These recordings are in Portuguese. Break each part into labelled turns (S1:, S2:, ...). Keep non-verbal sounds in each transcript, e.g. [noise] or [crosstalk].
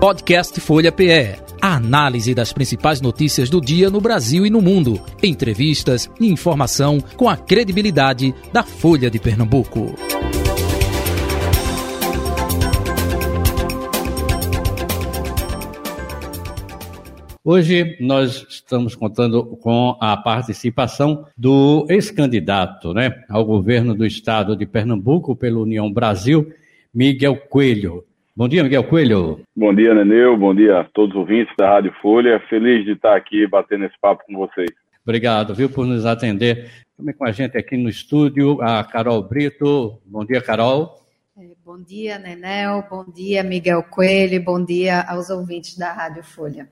S1: Podcast Folha PE. A análise das principais notícias do dia no Brasil e no mundo. Entrevistas e informação com a credibilidade da Folha de Pernambuco.
S2: Hoje nós estamos contando com a participação do ex-candidato né, ao governo do estado de Pernambuco pela União Brasil, Miguel Coelho. Bom dia, Miguel Coelho.
S3: Bom dia, Neneu. Bom dia a todos os ouvintes da Rádio Folha. Feliz de estar aqui batendo esse papo com vocês.
S2: Obrigado, viu, por nos atender. Também com a gente aqui no estúdio, a Carol Brito. Bom dia, Carol.
S4: É, bom dia, Nenel. Bom dia, Miguel Coelho. Bom dia aos ouvintes da Rádio Folha.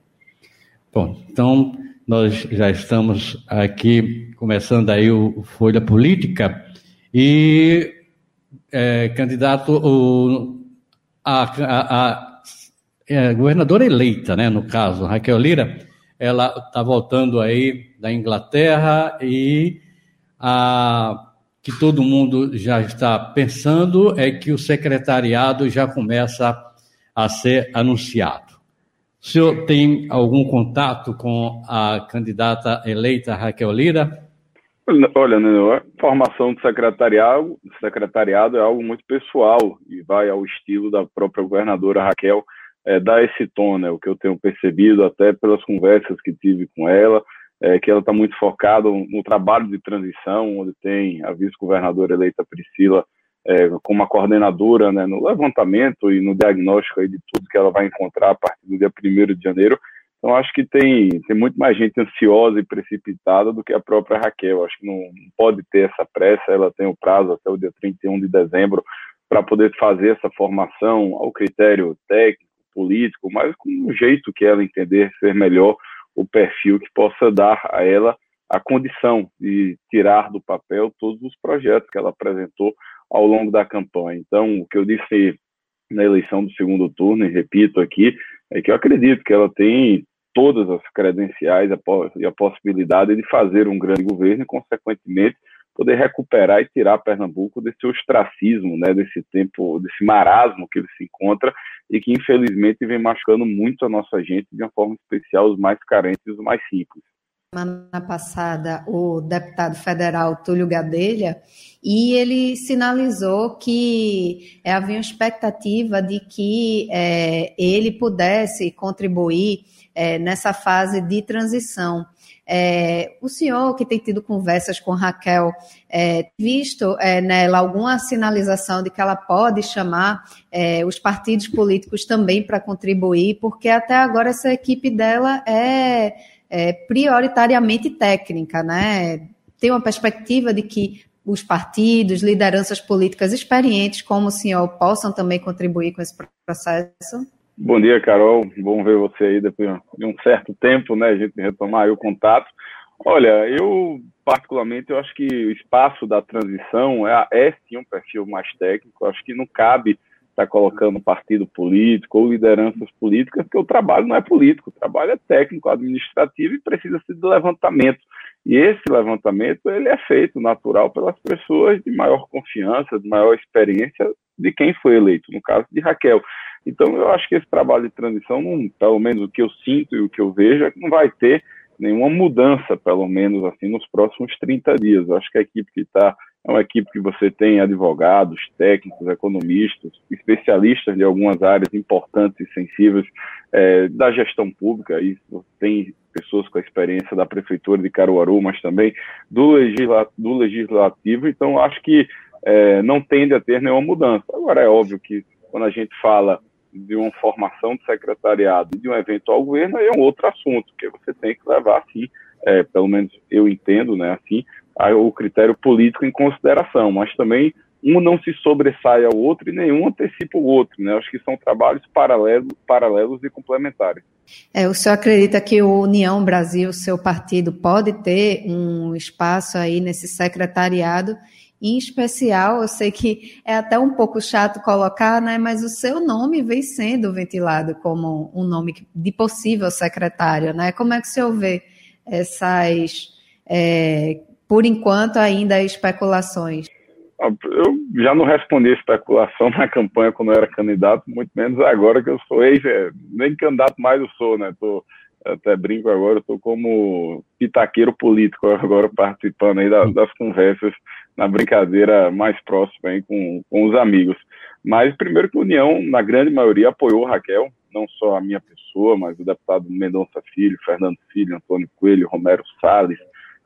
S2: Bom, então nós já estamos aqui começando aí o Folha Política e é, candidato o, a, a, a é, governadora eleita, né, no caso, Raquel Lira, ela está voltando aí da Inglaterra e a que todo mundo já está pensando é que o secretariado já começa a ser anunciado. O senhor tem algum contato com a candidata eleita Raquel Lira?
S3: Olha, né, a formação do secretariado, secretariado é algo muito pessoal e vai ao estilo da própria governadora Raquel é, dar esse tom, né? O que eu tenho percebido até pelas conversas que tive com ela, é que ela está muito focada no trabalho de transição, onde tem a vice-governadora eleita Priscila é, como uma coordenadora né, no levantamento e no diagnóstico aí de tudo que ela vai encontrar a partir do dia 1 de janeiro. Então, acho que tem, tem muito mais gente ansiosa e precipitada do que a própria Raquel. Acho que não, pode ter essa pressa, ela tem o prazo até o dia 31 de dezembro para poder fazer essa formação ao critério técnico, político, mas com um jeito que ela entender ser melhor o perfil que possa dar a ela a condição de tirar do papel todos os projetos que ela apresentou ao longo da campanha. Então, o que eu disse na eleição do segundo turno, e repito aqui, é que eu acredito que ela tem todas as credenciais e a possibilidade de fazer um grande governo e, consequentemente, poder recuperar e tirar Pernambuco desse ostracismo, né, desse tempo, desse marasmo que ele se encontra e que, infelizmente, vem machucando muito a nossa gente, de uma forma especial, os mais carentes e os mais simples
S4: semana passada o deputado federal Túlio Gadelha e ele sinalizou que é, havia uma expectativa de que é, ele pudesse contribuir é, nessa fase de transição. O senhor que tem tido conversas com Raquel, visto nela alguma sinalização de que ela pode chamar os partidos políticos também para contribuir, porque até agora essa equipe dela é é, prioritariamente técnica, né? Tem uma perspectiva de que os partidos, lideranças políticas experientes como o senhor possam também contribuir com esse processo?
S3: Bom dia, Carol. Bom ver você aí depois de um certo tempo, né? A gente retomar o contato. Olha, eu particularmente eu acho que o espaço da transição é, é sim um perfil mais técnico. Eu acho que não cabe está colocando partido político ou lideranças políticas, porque o trabalho não é político, o trabalho é técnico, administrativo e precisa ser de levantamento. E esse levantamento ele é feito natural pelas pessoas de maior confiança, de maior experiência de quem foi eleito, no caso de Raquel. Então eu acho que esse trabalho de transição, não, pelo menos o que eu sinto e o que eu vejo, é que não vai ter nenhuma mudança, pelo menos assim, nos próximos 30 dias. Eu acho que a equipe que está é uma equipe que você tem advogados, técnicos, economistas, especialistas de algumas áreas importantes e sensíveis é, da gestão pública. E tem pessoas com a experiência da prefeitura de Caruaru, mas também do, legisla do legislativo. Então, acho que é, não tende a ter nenhuma mudança. Agora, é óbvio que quando a gente fala de uma formação de secretariado e de um eventual governo, aí é um outro assunto, que você tem que levar, assim, é, pelo menos eu entendo, né, assim, o critério político em consideração, mas também um não se sobressai ao outro e nenhum antecipa o outro, né? Acho que são trabalhos paralelos, paralelos e complementares.
S4: É, o senhor acredita que o União Brasil, seu partido, pode ter um espaço aí nesse secretariado? Em especial, eu sei que é até um pouco chato colocar, né? Mas o seu nome vem sendo ventilado como um nome de possível secretário, né? Como é que o senhor vê essas é, por enquanto, ainda especulações.
S3: Eu já não respondi a especulação [laughs] na campanha quando eu era candidato, muito menos agora que eu sou ex, é, nem candidato mais eu sou, né? Tô, até brinco agora, estou como pitaqueiro político agora participando aí das, das conversas na brincadeira mais próxima aí com, com os amigos. Mas primeiro que a União, na grande maioria, apoiou Raquel, não só a minha pessoa, mas o deputado Mendonça Filho, Fernando Filho, Antônio Coelho, Romero Salles,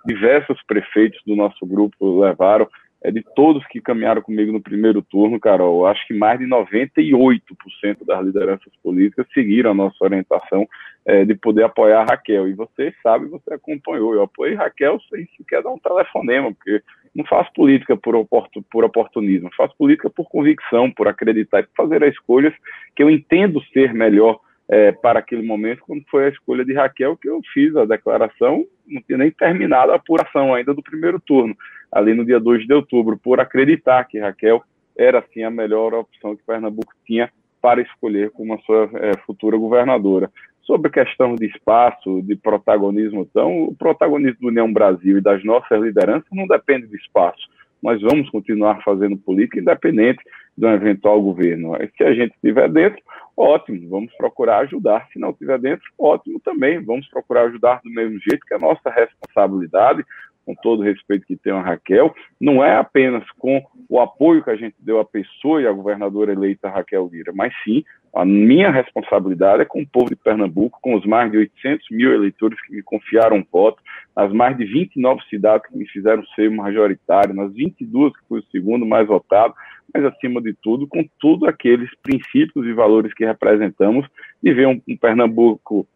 S3: diversos prefeitos do nosso grupo levaram é de todos que caminharam comigo no primeiro turno, Carol, acho que mais de 98% das lideranças políticas seguiram a nossa orientação é, de poder apoiar a Raquel. E você sabe, você acompanhou. Eu apoiei Raquel sem sequer dar um telefonema, porque não faço política por, oportun, por oportunismo, faço política por convicção, por acreditar e por fazer as escolhas que eu entendo ser melhor é, para aquele momento, quando foi a escolha de Raquel, que eu fiz a declaração, não tinha nem terminado a apuração ainda do primeiro turno ali no dia 2 de outubro, por acreditar que Raquel era, sim, a melhor opção que Pernambuco tinha para escolher como a sua é, futura governadora. Sobre questão de espaço, de protagonismo, então, o protagonismo do União Brasil e das nossas lideranças não depende de espaço. Nós vamos continuar fazendo política independente de um eventual governo. Se a gente estiver dentro, ótimo, vamos procurar ajudar. Se não estiver dentro, ótimo também, vamos procurar ajudar do mesmo jeito que é a nossa responsabilidade com todo o respeito que tem a Raquel, não é apenas com o apoio que a gente deu à pessoa e à governadora eleita Raquel Lira, mas sim a minha responsabilidade é com o povo de Pernambuco, com os mais de 800 mil eleitores que me confiaram voto, nas mais de 29 cidades que me fizeram ser majoritário, nas 22 que fui o segundo mais votado, mas acima de tudo, com todos aqueles princípios e valores que representamos, e ver um, um Pernambuco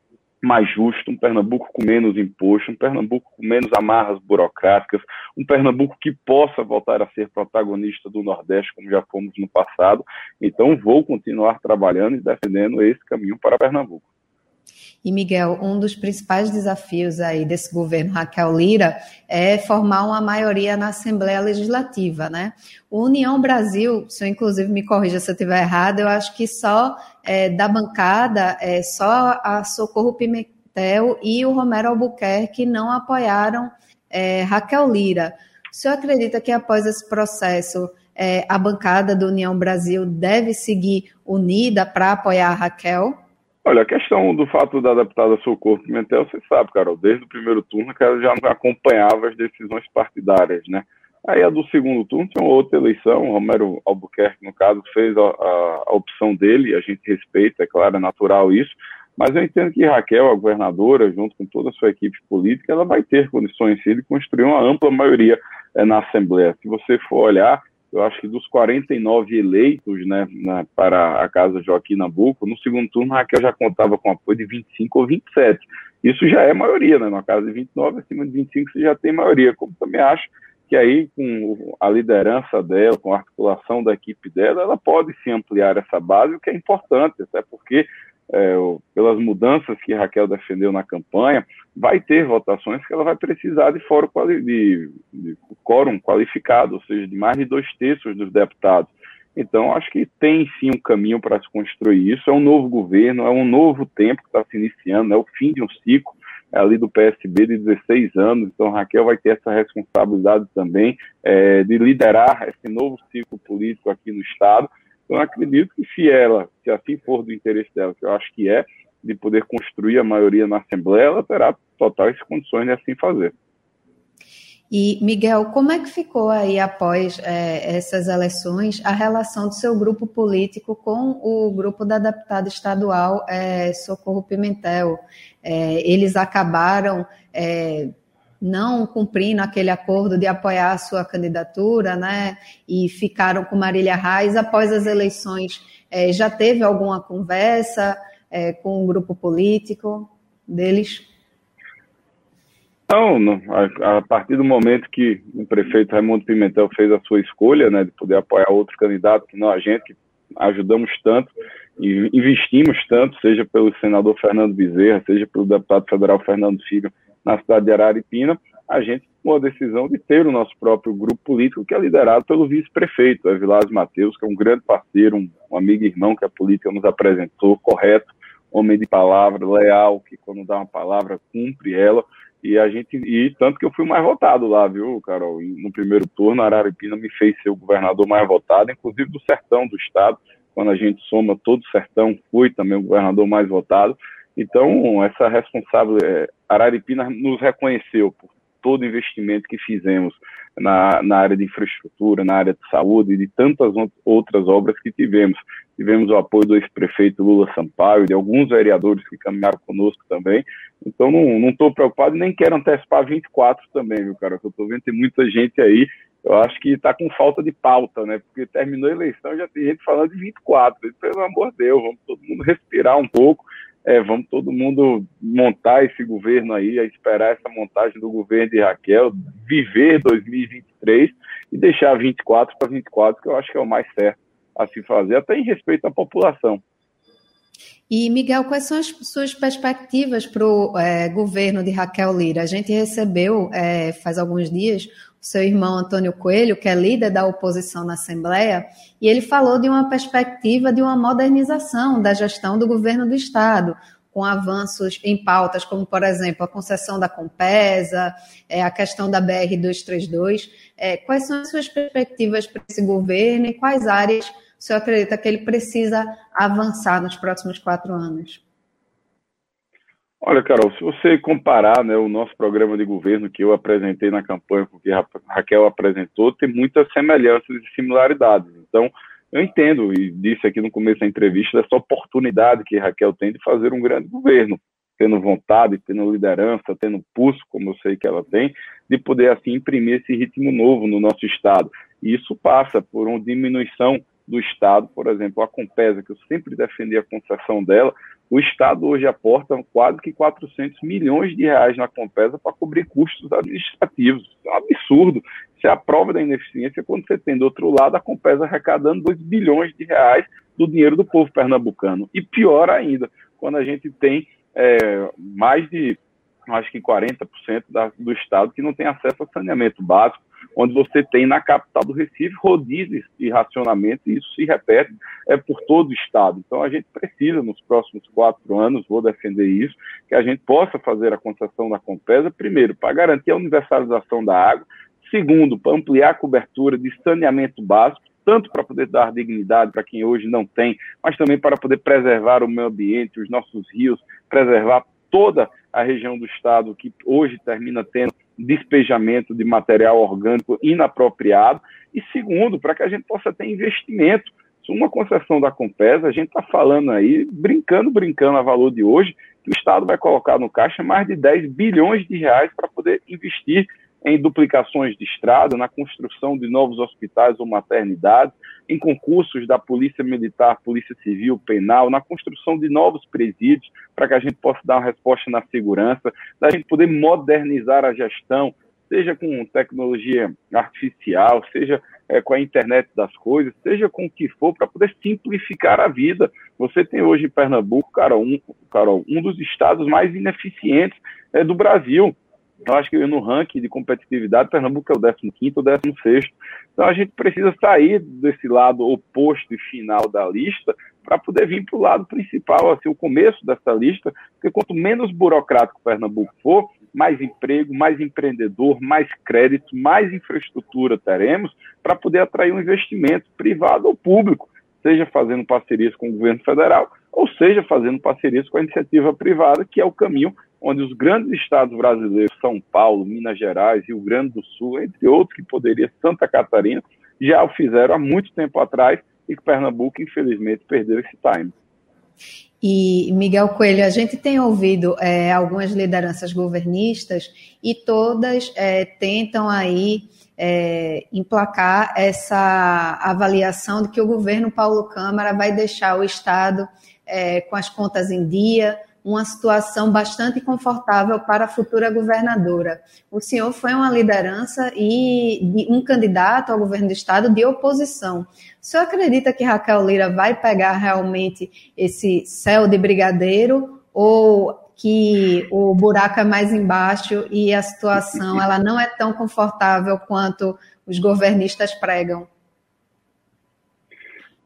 S3: mais justo, um Pernambuco com menos imposto, um Pernambuco com menos amarras burocráticas, um Pernambuco que possa voltar a ser protagonista do Nordeste, como já fomos no passado. Então, vou continuar trabalhando e defendendo esse caminho para Pernambuco.
S4: E, Miguel, um dos principais desafios aí desse governo Raquel Lira é formar uma maioria na Assembleia Legislativa, né? O União Brasil, se eu inclusive me corrija se eu estiver errado, eu acho que só é, da bancada, é, só a Socorro Pimentel e o Romero Albuquerque não apoiaram é, Raquel Lira. O senhor acredita que após esse processo é, a bancada do União Brasil deve seguir unida para apoiar a Raquel?
S3: Olha, a questão do fato da deputada Socorro Pimentel, você sabe, Carol, desde o primeiro turno que ela já acompanhava as decisões partidárias, né? Aí a do segundo turno tinha outra eleição, o Romero Albuquerque, no caso, fez a, a, a opção dele, a gente respeita, é claro, é natural isso, mas eu entendo que Raquel, a governadora, junto com toda a sua equipe política, ela vai ter condições sim, de construir uma ampla maioria é, na Assembleia. Se você for olhar, eu acho que dos 49 eleitos né, na, para a Casa Joaquim Nabuco, no segundo turno Raquel já contava com apoio de 25 ou 27. Isso já é maioria, né? Na casa de 29, acima de 25 você já tem maioria. Como também acho que aí, com a liderança dela, com a articulação da equipe dela, ela pode se ampliar essa base, o que é importante, até porque é, pelas mudanças que Raquel defendeu na campanha, vai ter votações que ela vai precisar de fórum de, de quórum qualificado, ou seja, de mais de dois terços dos deputados. Então, acho que tem sim um caminho para se construir isso. É um novo governo, é um novo tempo que está se iniciando, é o fim de um ciclo é ali do PSB de 16 anos. Então, Raquel vai ter essa responsabilidade também é, de liderar esse novo ciclo político aqui no Estado então, acredito que se ela, se assim for do interesse dela, que eu acho que é, de poder construir a maioria na Assembleia, ela terá totais condições de assim fazer.
S4: E, Miguel, como é que ficou aí, após é, essas eleições, a relação do seu grupo político com o grupo da deputada estadual é, Socorro Pimentel? É, eles acabaram é, não cumprindo aquele acordo de apoiar a sua candidatura, né? E ficaram com Marília Reis após as eleições. É, já teve alguma conversa é, com o grupo político deles?
S3: Não, não, a, a, partir do momento que o prefeito Raimundo Pimentel fez a sua escolha, né, de poder apoiar outro candidato que não a gente, que ajudamos tanto e investimos tanto, seja pelo senador Fernando Bezerra, seja pelo deputado federal Fernando Filho, na cidade de Araripina, a gente tomou a decisão de ter o nosso próprio grupo político, que é liderado pelo vice-prefeito, Evilásio Matheus, que é um grande parceiro, um, um amigo e irmão que a política nos apresentou, correto, homem de palavra, leal, que quando dá uma palavra cumpre ela. E a gente e tanto que eu fui mais votado lá, viu, Carol? No primeiro turno, Araripina me fez ser o governador mais votado, inclusive do sertão do estado. Quando a gente soma todo o sertão, fui também o governador mais votado. Então, essa responsável, é, Araripina nos reconheceu por todo o investimento que fizemos na, na área de infraestrutura, na área de saúde e de tantas outras obras que tivemos. Tivemos o apoio do ex-prefeito Lula Sampaio, de alguns vereadores que caminharam conosco também. Então, não estou preocupado nem quero antecipar 24 também, viu, cara? Eu estou vendo tem muita gente aí eu acho que está com falta de pauta, né? Porque terminou a eleição já tem gente falando de 24. Pelo amor de Deus, vamos todo mundo respirar um pouco, é, vamos todo mundo montar esse governo aí, esperar essa montagem do governo de Raquel, viver 2023 e deixar 24 para 24, que eu acho que é o mais certo a se fazer, até em respeito à população.
S4: E, Miguel, quais são as suas perspectivas para o é, governo de Raquel Lira? A gente recebeu, é, faz alguns dias, seu irmão Antônio Coelho, que é líder da oposição na Assembleia, e ele falou de uma perspectiva de uma modernização da gestão do governo do Estado, com avanços em pautas como, por exemplo, a concessão da Compesa, é, a questão da BR-232. É, quais são as suas perspectivas para esse governo e quais áreas o senhor acredita que ele precisa avançar nos próximos quatro anos?
S3: Olha, Carol, se você comparar né, o nosso programa de governo que eu apresentei na campanha com o que Raquel apresentou, tem muitas semelhanças e similaridades. Então, eu entendo e disse aqui no começo da entrevista essa oportunidade que Raquel tem de fazer um grande governo, tendo vontade, tendo liderança, tendo pulso, como eu sei que ela tem, de poder assim imprimir esse ritmo novo no nosso estado. E isso passa por uma diminuição do Estado, por exemplo, a Compesa, que eu sempre defendi a concessão dela, o Estado hoje aporta quase que 400 milhões de reais na Compesa para cobrir custos administrativos. É um absurdo. Isso é a prova da ineficiência quando você tem do outro lado a Compesa arrecadando 2 bilhões de reais do dinheiro do povo pernambucano. E pior ainda, quando a gente tem é, mais de acho que 40% da, do estado que não tem acesso a saneamento básico, onde você tem na capital do Recife rodízios de racionamento, e isso se repete é, por todo o estado. Então a gente precisa, nos próximos quatro anos, vou defender isso, que a gente possa fazer a concessão da Compesa, primeiro, para garantir a universalização da água, segundo, para ampliar a cobertura de saneamento básico, tanto para poder dar dignidade para quem hoje não tem, mas também para poder preservar o meio ambiente, os nossos rios, preservar toda a região do estado que hoje termina tendo despejamento de material orgânico inapropriado, e segundo, para que a gente possa ter investimento. Uma concessão da Compesa, a gente está falando aí, brincando, brincando a valor de hoje, que o Estado vai colocar no caixa mais de 10 bilhões de reais para poder investir em duplicações de estrada, na construção de novos hospitais ou maternidades, em concursos da Polícia Militar, Polícia Civil, Penal, na construção de novos presídios, para que a gente possa dar uma resposta na segurança, da gente poder modernizar a gestão, seja com tecnologia artificial, seja é, com a internet das coisas, seja com o que for, para poder simplificar a vida. Você tem hoje em Pernambuco, Carol, um, Carol, um dos estados mais ineficientes é, do Brasil. Eu acho que no ranking de competitividade, Pernambuco é o 15 ou 16. Então a gente precisa sair desse lado oposto e final da lista para poder vir para o lado principal, assim, o começo dessa lista, porque quanto menos burocrático Pernambuco for, mais emprego, mais empreendedor, mais crédito, mais infraestrutura teremos para poder atrair um investimento privado ou público, seja fazendo parcerias com o governo federal, ou seja fazendo parcerias com a iniciativa privada, que é o caminho onde os grandes estados brasileiros, São Paulo, Minas Gerais, Rio Grande do Sul, entre outros, que poderia Santa Catarina, já o fizeram há muito tempo atrás e que Pernambuco, infelizmente, perdeu esse time.
S4: E, Miguel Coelho, a gente tem ouvido é, algumas lideranças governistas e todas é, tentam aí é, emplacar essa avaliação de que o governo Paulo Câmara vai deixar o Estado é, com as contas em dia, uma situação bastante confortável para a futura governadora. O senhor foi uma liderança e um candidato ao governo do estado de oposição. O senhor acredita que Raquel Lira vai pegar realmente esse céu de brigadeiro ou que o buraco é mais embaixo e a situação ela não é tão confortável quanto os governistas pregam?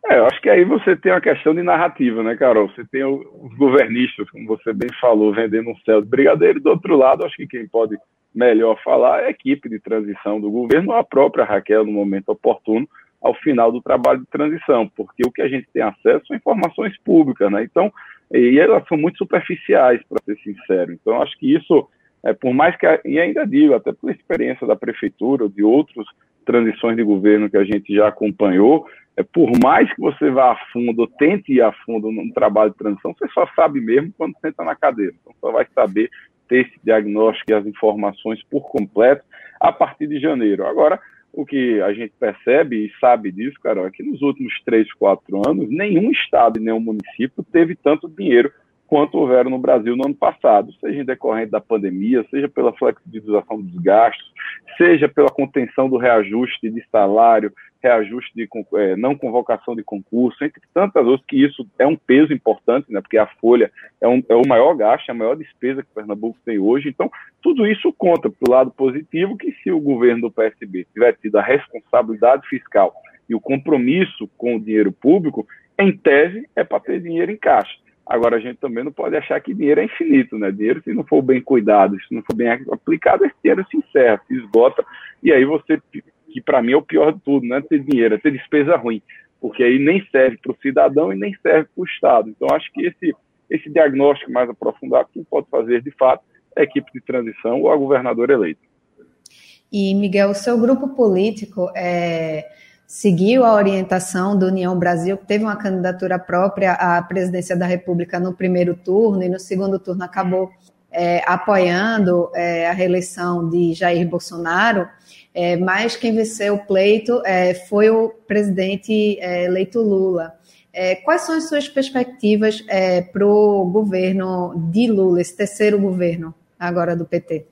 S3: É, eu acho que aí você tem uma questão de narrativa, né, Carol? Você tem os governistas, como você bem falou, vendendo um céu de brigadeiro, do outro lado, acho que quem pode melhor falar é a equipe de transição do governo, a própria Raquel, no momento oportuno, ao final do trabalho de transição, porque o que a gente tem acesso são informações públicas, né? Então, e elas são muito superficiais, para ser sincero. Então, acho que isso, é, por mais que, e ainda digo, até por experiência da prefeitura, ou de outras transições de governo que a gente já acompanhou, é, por mais que você vá a fundo, tente ir a fundo no trabalho de transição, você só sabe mesmo quando senta na cadeira. Então, só vai saber ter esse diagnóstico e as informações por completo a partir de janeiro. Agora, o que a gente percebe e sabe disso, Carol, é que nos últimos três, quatro anos, nenhum estado e nenhum município teve tanto dinheiro quanto houveram no Brasil no ano passado, seja em decorrente da pandemia, seja pela flexibilização dos gastos, seja pela contenção do reajuste de salário, reajuste de é, não convocação de concurso, entre tantas outras, que isso é um peso importante, né, porque a folha é, um, é o maior gasto, é a maior despesa que o Pernambuco tem hoje. Então, tudo isso conta para o lado positivo, que se o governo do PSB tiver tido a responsabilidade fiscal e o compromisso com o dinheiro público, em tese, é para ter dinheiro em caixa. Agora, a gente também não pode achar que dinheiro é infinito, né? Dinheiro, se não for bem cuidado, se não for bem aplicado, esse dinheiro se encerra, se esgota, e aí você que para mim é o pior de tudo, não é ter dinheiro, é ter despesa ruim, porque aí nem serve para o cidadão e nem serve para o Estado. Então, acho que esse, esse diagnóstico mais aprofundado, quem pode fazer de fato é a equipe de transição ou a governadora eleita.
S4: E, Miguel, o seu grupo político é, seguiu a orientação do União Brasil, que teve uma candidatura própria à presidência da República no primeiro turno e no segundo turno acabou é, apoiando é, a reeleição de Jair Bolsonaro. É, mas quem venceu o pleito é, foi o presidente é, eleito Lula. É, quais são as suas perspectivas para o governo de Lula, esse terceiro governo agora do PT?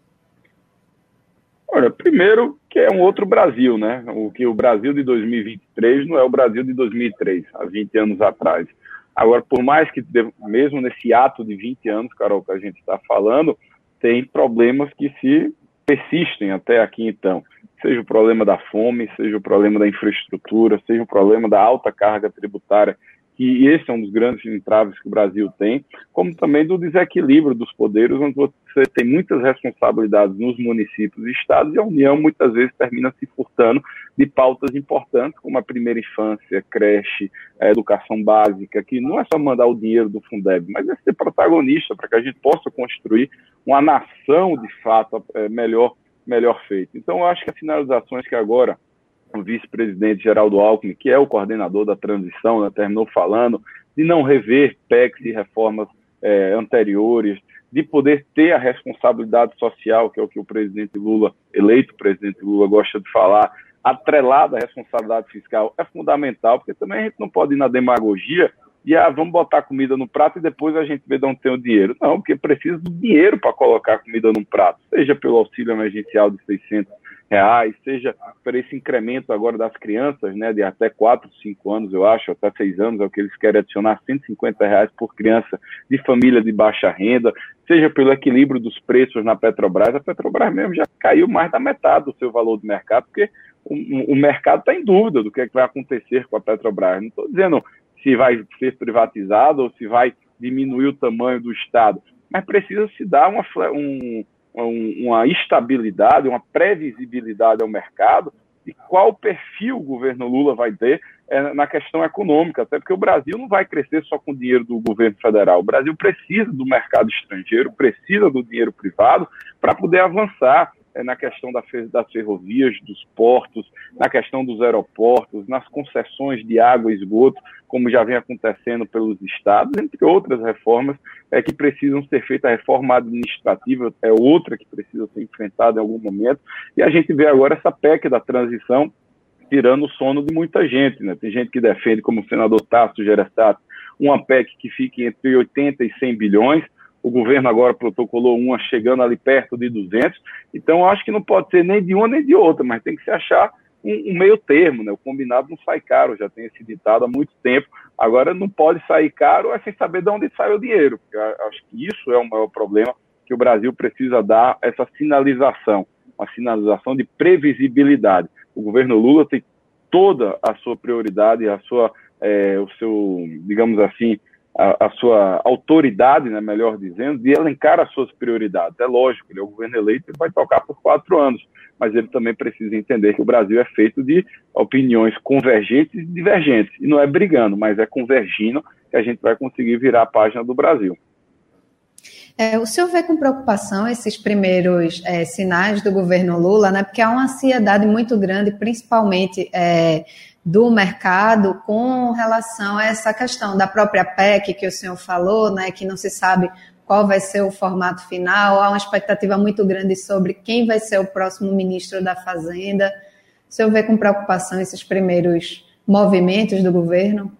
S3: Olha, primeiro que é um outro Brasil, né? O que o Brasil de 2023 não é o Brasil de 2003, há 20 anos atrás. Agora, por mais que, mesmo nesse ato de 20 anos, Carol, que a gente está falando, tem problemas que se persistem até aqui então seja o problema da fome, seja o problema da infraestrutura, seja o problema da alta carga tributária, que esse é um dos grandes entraves que o Brasil tem, como também do desequilíbrio dos poderes, onde você tem muitas responsabilidades nos municípios e estados, e a União muitas vezes termina se furtando de pautas importantes, como a primeira infância, creche, a educação básica, que não é só mandar o dinheiro do Fundeb, mas é ser protagonista para que a gente possa construir uma nação de fato é, melhor melhor feito. Então, eu acho que as sinalizações que agora o vice-presidente Geraldo Alckmin, que é o coordenador da transição, né, terminou falando, de não rever PECs e reformas é, anteriores, de poder ter a responsabilidade social, que é o que o presidente Lula, eleito presidente Lula, gosta de falar, atrelada à responsabilidade fiscal, é fundamental, porque também a gente não pode ir na demagogia e ah, vamos botar comida no prato e depois a gente vê de onde tem o dinheiro. Não, porque precisa do dinheiro para colocar comida no prato, seja pelo auxílio emergencial de 600 reais, seja por esse incremento agora das crianças, né, de até 4, 5 anos, eu acho, até 6 anos, é o que eles querem adicionar 150 reais por criança de família de baixa renda, seja pelo equilíbrio dos preços na Petrobras, a Petrobras mesmo já caiu mais da metade do seu valor de mercado, porque o, o mercado está em dúvida do que, é que vai acontecer com a Petrobras. Não estou dizendo se vai ser privatizado ou se vai diminuir o tamanho do Estado. Mas precisa se dar uma, um, uma estabilidade, uma previsibilidade ao mercado e qual perfil o governo Lula vai ter é, na questão econômica, até porque o Brasil não vai crescer só com o dinheiro do governo federal. O Brasil precisa do mercado estrangeiro, precisa do dinheiro privado para poder avançar na questão das ferrovias, dos portos, na questão dos aeroportos, nas concessões de água e esgoto, como já vem acontecendo pelos estados, entre outras reformas é, que precisam ser feitas. A reforma administrativa é outra que precisa ser enfrentada em algum momento. E a gente vê agora essa PEC da transição tirando o sono de muita gente. Né? Tem gente que defende, como o senador Tasso Gereissati, uma PEC que fique entre 80 e 100 bilhões, o governo agora protocolou uma chegando ali perto de 200. Então, acho que não pode ser nem de uma nem de outra, mas tem que se achar um, um, meio termo, né? O combinado não sai caro, já tem esse ditado há muito tempo. Agora, não pode sair caro é sem saber de onde sai o dinheiro. Porque acho que isso é o maior problema que o Brasil precisa dar essa sinalização, uma sinalização de previsibilidade. O governo Lula tem toda a sua prioridade, a sua é, o seu, digamos assim, a, a, sua autoridade, né, melhor dizendo, de elencar as suas prioridades. É lógico, ele é o governo eleito, ele vai tocar por quatro anos, mas ele também precisa entender que o Brasil é feito de opiniões convergentes e divergentes. E não é brigando, mas é convergindo que a gente vai conseguir virar a página do Brasil.
S4: É, o senhor vê com preocupação esses primeiros é, sinais do governo Lula, né? Porque há uma ansiedade muito grande, principalmente é, do mercado, com relação a essa questão da própria PEC que o senhor falou, né? Que não se sabe qual vai ser o formato final, há uma expectativa muito grande sobre quem vai ser o próximo ministro da Fazenda. O senhor vê com preocupação esses primeiros movimentos do governo?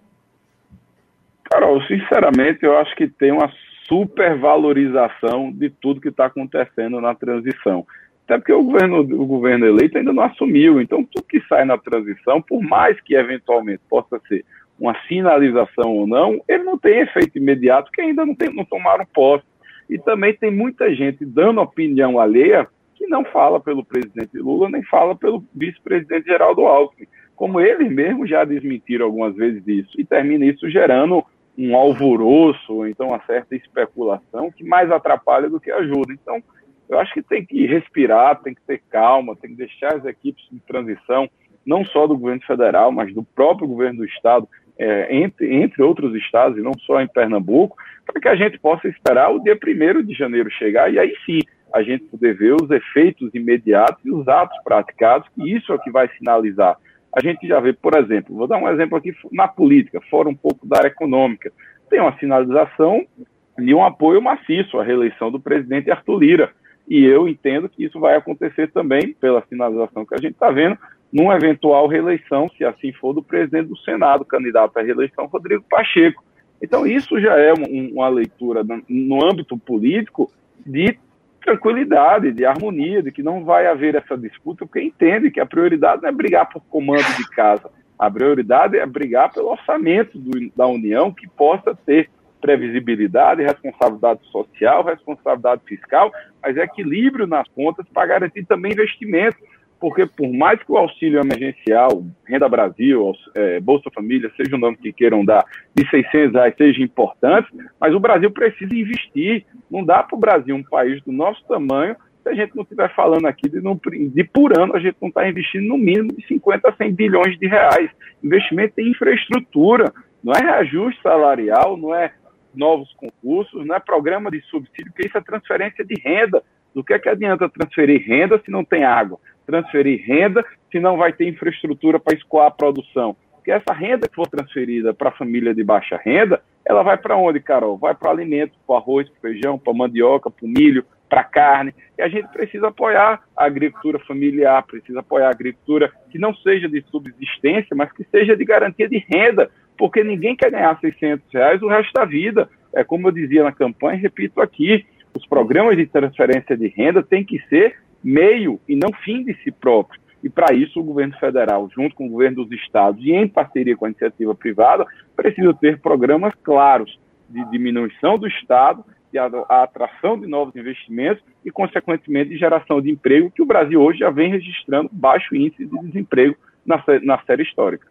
S3: Carol, sinceramente, eu acho que tem uma supervalorização de tudo que está acontecendo na transição. Até porque o governo, o governo eleito ainda não assumiu. Então, tudo que sai na transição, por mais que eventualmente possa ser uma sinalização ou não, ele não tem efeito imediato, porque ainda não, tem, não tomaram posse. E também tem muita gente dando opinião alheia que não fala pelo presidente Lula, nem fala pelo vice-presidente Geraldo Alckmin. Como eles mesmos já desmentiram algumas vezes isso. E termina isso gerando um alvoroço, ou então uma certa especulação que mais atrapalha do que ajuda. Então, eu acho que tem que respirar, tem que ter calma, tem que deixar as equipes de transição, não só do governo federal, mas do próprio governo do estado, é, entre, entre outros estados, e não só em Pernambuco, para que a gente possa esperar o dia 1 de janeiro chegar e aí sim a gente poder ver os efeitos imediatos e os atos praticados, que isso é o que vai sinalizar a gente já vê, por exemplo, vou dar um exemplo aqui na política, fora um pouco da área econômica, tem uma sinalização de um apoio maciço à reeleição do presidente Arthur Lira. E eu entendo que isso vai acontecer também, pela sinalização que a gente está vendo, numa eventual reeleição, se assim for, do presidente do Senado, candidato à reeleição, Rodrigo Pacheco. Então, isso já é uma leitura no âmbito político de tranquilidade, de harmonia, de que não vai haver essa disputa, porque entende que a prioridade não é brigar por comando de casa, a prioridade é brigar pelo orçamento do, da União que possa ter previsibilidade, responsabilidade social, responsabilidade fiscal, mas equilíbrio nas contas para garantir também investimento porque por mais que o auxílio emergencial, Renda Brasil, é, Bolsa Família, seja o nome que queiram dar, de 600 reais seja importante, mas o Brasil precisa investir. Não dá para o Brasil, um país do nosso tamanho, se a gente não estiver falando aqui de, de por ano, a gente não está investindo no mínimo de 50 a 100 bilhões de reais. Investimento em infraestrutura, não é reajuste salarial, não é novos concursos, não é programa de subsídio, porque isso é transferência de renda. Do que é que adianta transferir renda se não tem água? Transferir renda se não vai ter infraestrutura para escoar a produção. Porque essa renda que for transferida para a família de baixa renda, ela vai para onde, Carol? Vai para alimentos, para arroz, para feijão, para mandioca, para milho, para carne. E a gente precisa apoiar a agricultura familiar, precisa apoiar a agricultura que não seja de subsistência, mas que seja de garantia de renda, porque ninguém quer ganhar 600 reais o resto da vida. É como eu dizia na campanha, repito aqui, os programas de transferência de renda têm que ser meio e não fim de si próprio. E para isso o governo federal, junto com o governo dos estados e em parceria com a iniciativa privada, precisa ter programas claros de diminuição do Estado, de a atração de novos investimentos e, consequentemente, de geração de emprego, que o Brasil hoje já vem registrando baixo índice de desemprego na, série histórica.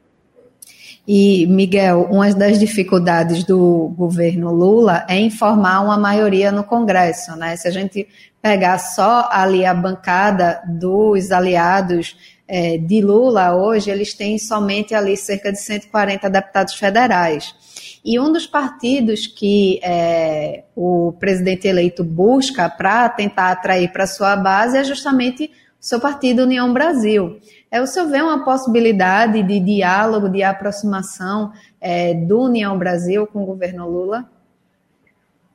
S4: E, Miguel, uma das dificuldades do governo Lula é informar uma maioria no Congresso, né? Se a gente pegar só ali a bancada dos aliados é, de Lula hoje, eles têm somente ali cerca de 140 deputados federais. E um dos partidos que é, o presidente eleito busca para tentar atrair para sua base é justamente o seu partido União Brasil. É, o senhor vê uma possibilidade de diálogo, de aproximação é, do União Brasil com o governo Lula?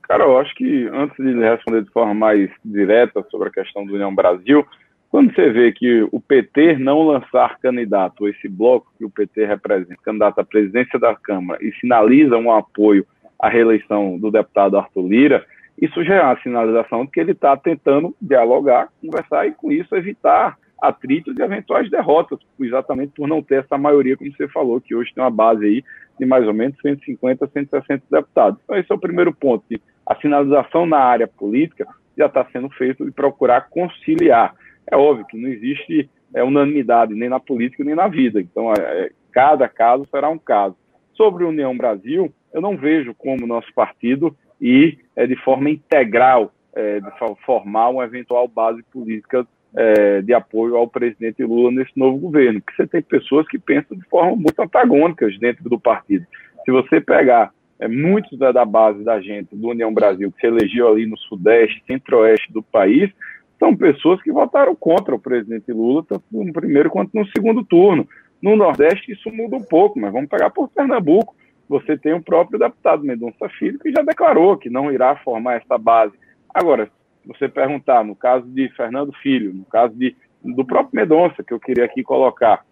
S3: Cara, eu acho que antes de responder de forma mais direta sobre a questão do União Brasil, quando você vê que o PT não lançar candidato, esse bloco que o PT representa, candidato à presidência da Câmara, e sinaliza um apoio à reeleição do deputado Arthur Lira, isso já é uma sinalização de que ele está tentando dialogar, conversar e, com isso, evitar atritos e eventuais derrotas, exatamente por não ter essa maioria, como você falou, que hoje tem uma base aí de mais ou menos 150, 160 deputados. Então, esse é o primeiro ponto. A sinalização na área política já está sendo feita de procurar conciliar. É óbvio que não existe é, unanimidade nem na política nem na vida. Então, é, é cada caso será um caso. Sobre União Brasil, eu não vejo como nosso partido ir é, de forma integral é, de formar uma eventual base política é, de apoio ao presidente Lula nesse novo governo, porque você tem pessoas que pensam de forma muito antagônicas dentro do partido. Se você pegar é, muitos da, da, base da gente do União Brasil, que se elegeu ali no Sudeste, Centro-Oeste do país, são pessoas que votaram contra o presidente Lula, tanto no primeiro quanto no segundo turno. No Nordeste isso muda um pouco, mas vamos pegar por Pernambuco. Você tem o próprio deputado Mendonça Filho, que já declarou que não irá formar essa base. Agora, você perguntar, no caso de Fernando Filho, no caso de, do próprio Mendonça, que eu queria aqui colocar,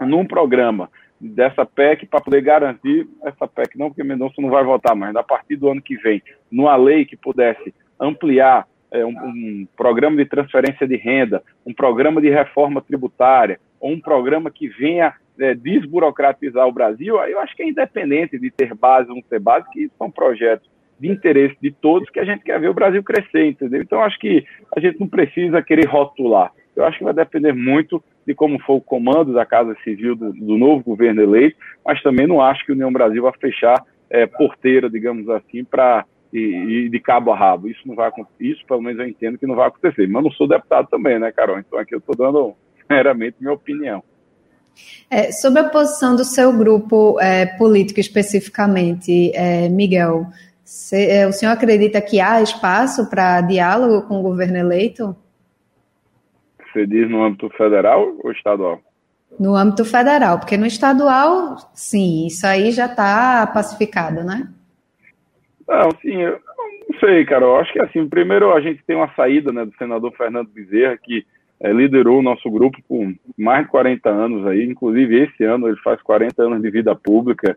S3: num programa dessa PEC para poder garantir essa PEC, não porque Mendonça não vai votar, mas a partir do ano que vem, numa lei que pudesse ampliar é, um, um, programa de transferência de renda, um programa de reforma tributária, ou um programa que venha é, desburocratizar o Brasil, eu acho que é independente de ter base ou não ter base, que são projetos de interesse de todos que a gente quer ver o Brasil crescer, entendeu? Então acho que a gente não precisa querer rotular. Eu acho que vai depender muito de como for o comando da Casa Civil do, do novo governo eleito, mas também não acho que a União Brasil vai fechar é, porteira, digamos assim, para e, de cabo a rabo. Isso não vai isso pelo menos eu entendo que não vai acontecer. Mas não sou deputado também, né, Carol? Então aqui eu estou dando [laughs] meramente minha opinião.
S4: É, sobre a posição do seu grupo é, político especificamente, é, Miguel, o senhor acredita que há espaço para diálogo com o governo eleito?
S3: Você diz no âmbito federal ou estadual?
S4: No âmbito federal, porque no estadual, sim, isso aí já está pacificado, né?
S3: Não, sim, eu não sei, cara. Eu acho que assim, primeiro a gente tem uma saída né, do senador Fernando Bezerra, que é, liderou o nosso grupo por mais de 40 anos aí, inclusive esse ano ele faz 40 anos de vida pública,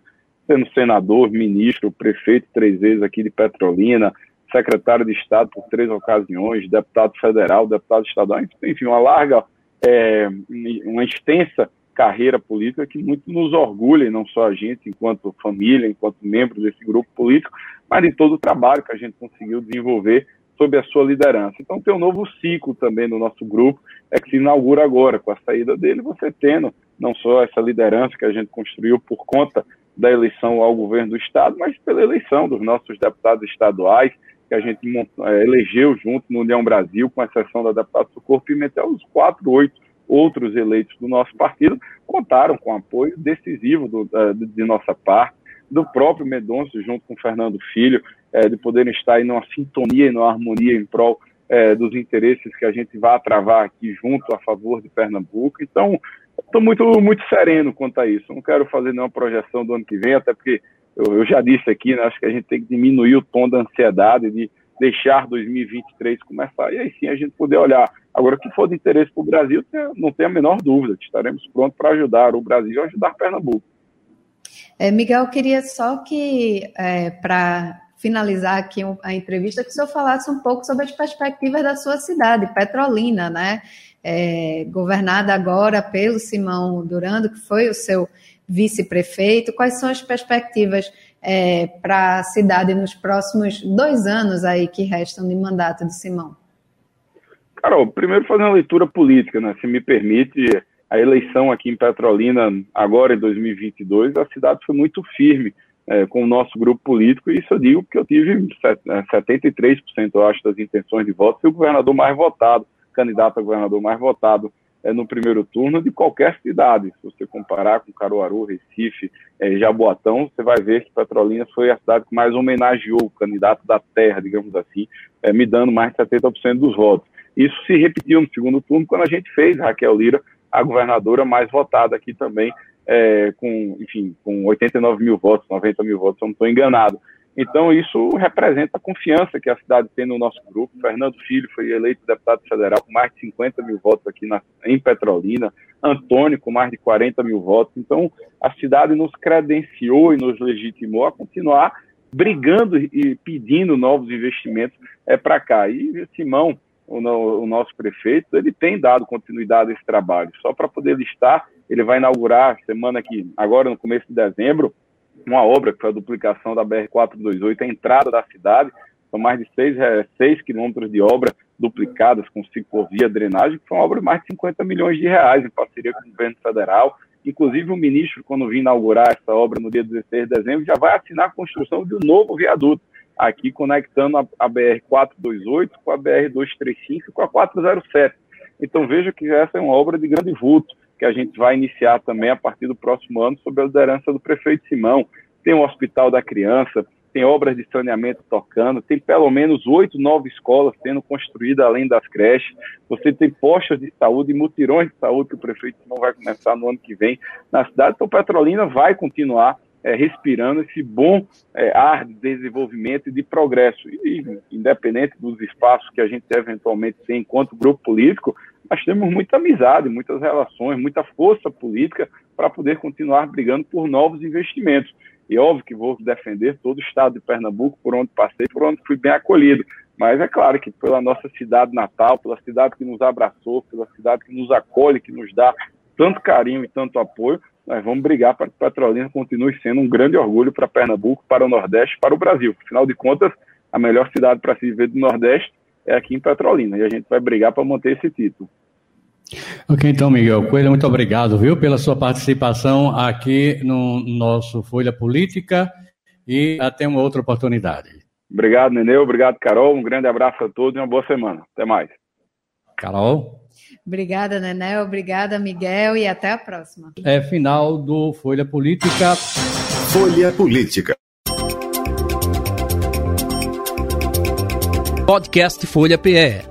S3: sendo senador, ministro, prefeito três vezes aqui de Petrolina, secretário de Estado por três ocasiões, deputado federal, deputado estadual, enfim, uma larga, é, uma extensa carreira política que muito nos orgulha, não só a gente, enquanto família, enquanto membro desse grupo político, mas de todo o trabalho que a gente conseguiu desenvolver sob a sua liderança. Então tem um novo ciclo também no nosso grupo, é que se inaugura agora, com a saída dele, você tendo não só essa liderança que a gente construiu por conta da eleição ao governo do Estado, mas pela eleição dos nossos deputados estaduais, que a gente é, elegeu junto no União Brasil, com exceção da deputada Socorro Pimentel, os quatro, oito outros eleitos do nosso partido contaram com apoio decisivo do, de nossa parte, do próprio Medonço, junto com Fernando Filho, é, de poderem estar em uma sintonia e numa harmonia em prol é, dos interesses que a gente vai travar aqui junto a favor de Pernambuco. Então, estou muito, muito sereno quanto a isso. Não quero fazer nenhuma projeção do ano que vem, até porque eu, eu já disse aqui, né, acho que a gente tem que diminuir o tom da ansiedade, de deixar 2023 começar, e aí sim a gente poder olhar. Agora, o que for de interesse para o Brasil, não tem a menor dúvida, estaremos prontos para ajudar o Brasil e ajudar Pernambuco.
S4: É, Miguel, queria só que, é, para finalizar aqui a entrevista, que o senhor falasse um pouco sobre as perspectivas da sua cidade, Petrolina, né? É, governada agora pelo Simão Durando, que foi o seu vice-prefeito. Quais são as perspectivas é, para a cidade nos próximos dois anos aí que restam de mandato de Simão?
S3: Carol, primeiro fazer uma leitura política, né? Se me permite, a eleição aqui em Petrolina, agora em 2022, a cidade foi muito firme é, com o nosso grupo político, e isso eu digo porque eu tive 73%, é, eu acho, das intenções de voto, fui o governador mais votado, candidato a governador mais votado é, no primeiro turno de qualquer cidade. Se você comparar com Caruaru, Recife, é, Jaboatão, você vai ver que Petrolina foi a cidade que mais homenageou o candidato da terra, digamos assim, é, me dando mais de 70% dos votos. Isso se repetiu no segundo turno, quando a gente fez Raquel Lira a governadora mais votada aqui também, é, com, enfim, com 89 mil votos, 90 mil votos, se eu não estou enganado. Então, isso representa a confiança que a cidade tem no nosso grupo. Fernando Filho foi eleito deputado federal com mais de 50 mil votos aqui na, em Petrolina. Antônio com mais de 40 mil votos. Então, a cidade nos credenciou e nos legitimou a continuar brigando e pedindo novos investimentos é, para cá. E Simão, o, o, nosso prefeito, ele tem dado continuidade a esse trabalho. Só para poder listar, ele vai inaugurar semana que, agora no começo de dezembro, uma obra que foi a duplicação da BR-428, a entrada da cidade, são mais de 6, 6 é, quilômetros de obra duplicadas com ciclovia, drenagem, que foi uma obra de mais de 50 milhões de reais em parceria com o governo federal. Inclusive, o ministro, quando vir inaugurar essa obra no dia 16 de dezembro, já vai assinar a construção de um novo viaduto, aqui conectando a, a BR-428 com a BR-235 e com a 407. Então, veja que essa é uma obra de grande vulto, que a gente vai iniciar também a partir do próximo ano, sob a liderança do prefeito Simão. Tem o Hospital da Criança, tem obras de saneamento tocando, tem pelo menos oito, nove escolas sendo construídas além das creches, você tem postos de saúde e mutirões de saúde que o prefeito não vai começar no ano que vem na cidade, então Petrolina vai continuar é, respirando esse bom é, ar de desenvolvimento e de progresso. E, independente dos espaços que a gente eventualmente tem enquanto grupo político, nós temos muita amizade, muitas relações, muita força política para poder continuar brigando por novos investimentos. E óbvio que vou defender todo o estado de Pernambuco, por onde passei, por onde fui bem acolhido. Mas é claro que pela nossa cidade natal, pela cidade que nos abraçou, pela cidade que nos acolhe, que nos dá tanto carinho e tanto apoio, nós vamos brigar para que Petrolina continue sendo um grande orgulho para Pernambuco, para o Nordeste, para o Brasil. Afinal de contas, a melhor cidade para se viver do Nordeste é aqui em Petrolina e a gente vai brigar para manter esse título.
S2: Ok, então, Miguel Coelho, muito obrigado, viu, pela sua participação aqui no nosso Folha Política e até uma outra oportunidade.
S3: Obrigado, Neneu, obrigado, Carol, um grande abraço a todos e uma boa semana. Até mais.
S2: Carol?
S4: Obrigada, Nenel, obrigada, Miguel, e até a próxima.
S2: É final do Folha Política.
S5: Folha Política.
S1: Podcast Folha PE